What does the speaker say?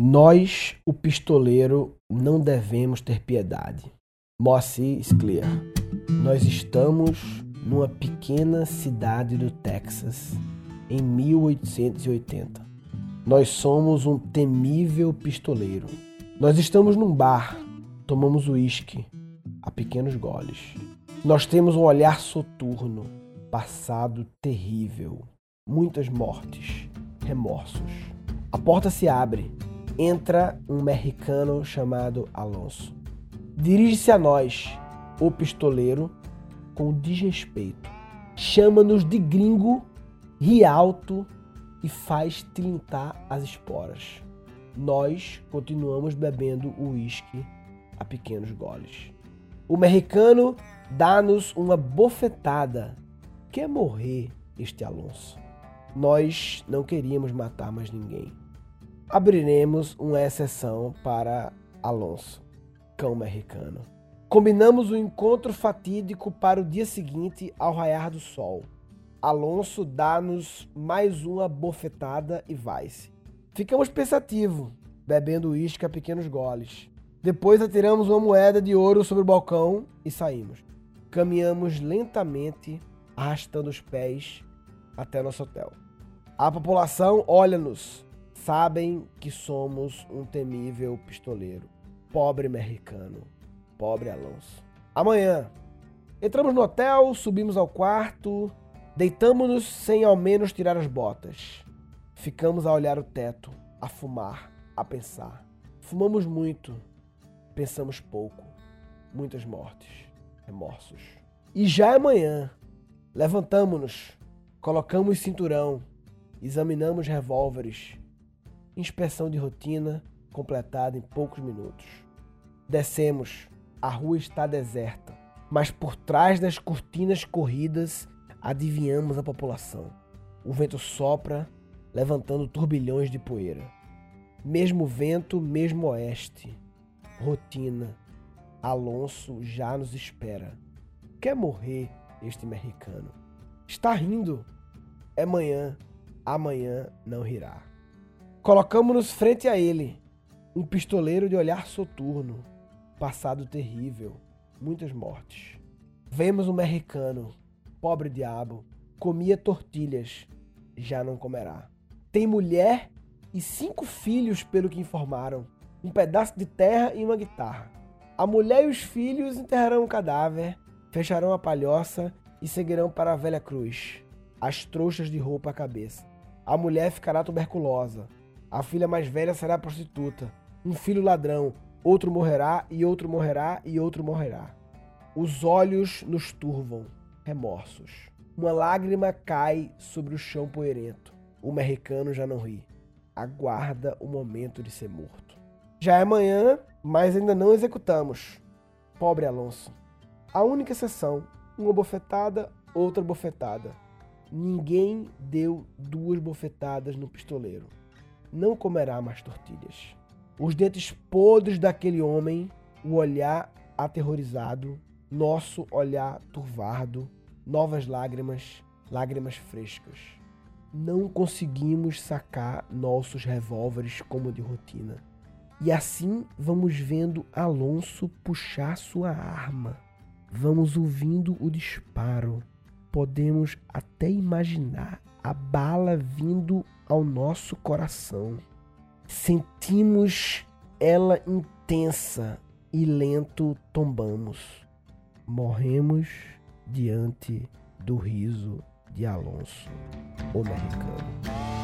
Nós, o pistoleiro, não devemos ter piedade. Moacir Scler. Nós estamos numa pequena cidade do Texas em 1880. Nós somos um temível pistoleiro. Nós estamos num bar, tomamos uísque a pequenos goles. Nós temos um olhar soturno, passado terrível, muitas mortes, remorsos. A porta se abre, entra um mexicano chamado Alonso. Dirige-se a nós, o pistoleiro, com desrespeito. Chama-nos de gringo, ri alto e faz tilintar as esporas. Nós continuamos bebendo o uísque a pequenos goles. O mexicano dá-nos uma bofetada. Quer morrer este Alonso? Nós não queríamos matar mais ninguém. Abriremos uma exceção para Alonso, cão mexicano. Combinamos o um encontro fatídico para o dia seguinte ao raiar do sol. Alonso dá-nos mais uma bofetada e vai-se. Ficamos pensativos, bebendo uísque a pequenos goles. Depois atiramos uma moeda de ouro sobre o balcão e saímos. Caminhamos lentamente, arrastando os pés até nosso hotel. A população olha-nos, sabem que somos um temível pistoleiro. Pobre mexicano, pobre Alonso. Amanhã, entramos no hotel, subimos ao quarto, deitamos-nos sem ao menos tirar as botas. Ficamos a olhar o teto, a fumar, a pensar. Fumamos muito, pensamos pouco, muitas mortes, remorsos. E já é manhã. Levantamos-nos, colocamos cinturão, examinamos revólveres. Inspeção de rotina completada em poucos minutos. Descemos. A rua está deserta, mas por trás das cortinas corridas adivinhamos a população. O vento sopra, levantando turbilhões de poeira. Mesmo vento, mesmo oeste rotina. Alonso já nos espera. Quer morrer este mexicano? Está rindo. É manhã, amanhã não rirá. Colocamos-nos frente a ele, um pistoleiro de olhar soturno, passado terrível, muitas mortes. Vemos um mexicano, pobre diabo, comia tortilhas, já não comerá. Tem mulher e cinco filhos, pelo que informaram um pedaço de terra e uma guitarra. A mulher e os filhos enterrarão o cadáver, fecharão a palhoça e seguirão para a velha cruz, as trouxas de roupa à cabeça. A mulher ficará tuberculosa, a filha mais velha será prostituta, um filho ladrão, outro morrerá e outro morrerá e outro morrerá. Os olhos nos turvam, remorsos. Uma lágrima cai sobre o chão poeirento. O mexicano já não ri. Aguarda o momento de ser morto. Já é manhã, mas ainda não executamos. Pobre Alonso. A única exceção, uma bofetada, outra bofetada. Ninguém deu duas bofetadas no pistoleiro. Não comerá mais tortilhas. Os dentes podres daquele homem, o olhar aterrorizado, nosso olhar turvado, novas lágrimas, lágrimas frescas. Não conseguimos sacar nossos revólveres como de rotina e assim vamos vendo Alonso puxar sua arma. Vamos ouvindo o disparo. Podemos até imaginar a bala vindo ao nosso coração. Sentimos ela intensa e lento tombamos. Morremos diante do riso de Alonso, o americano.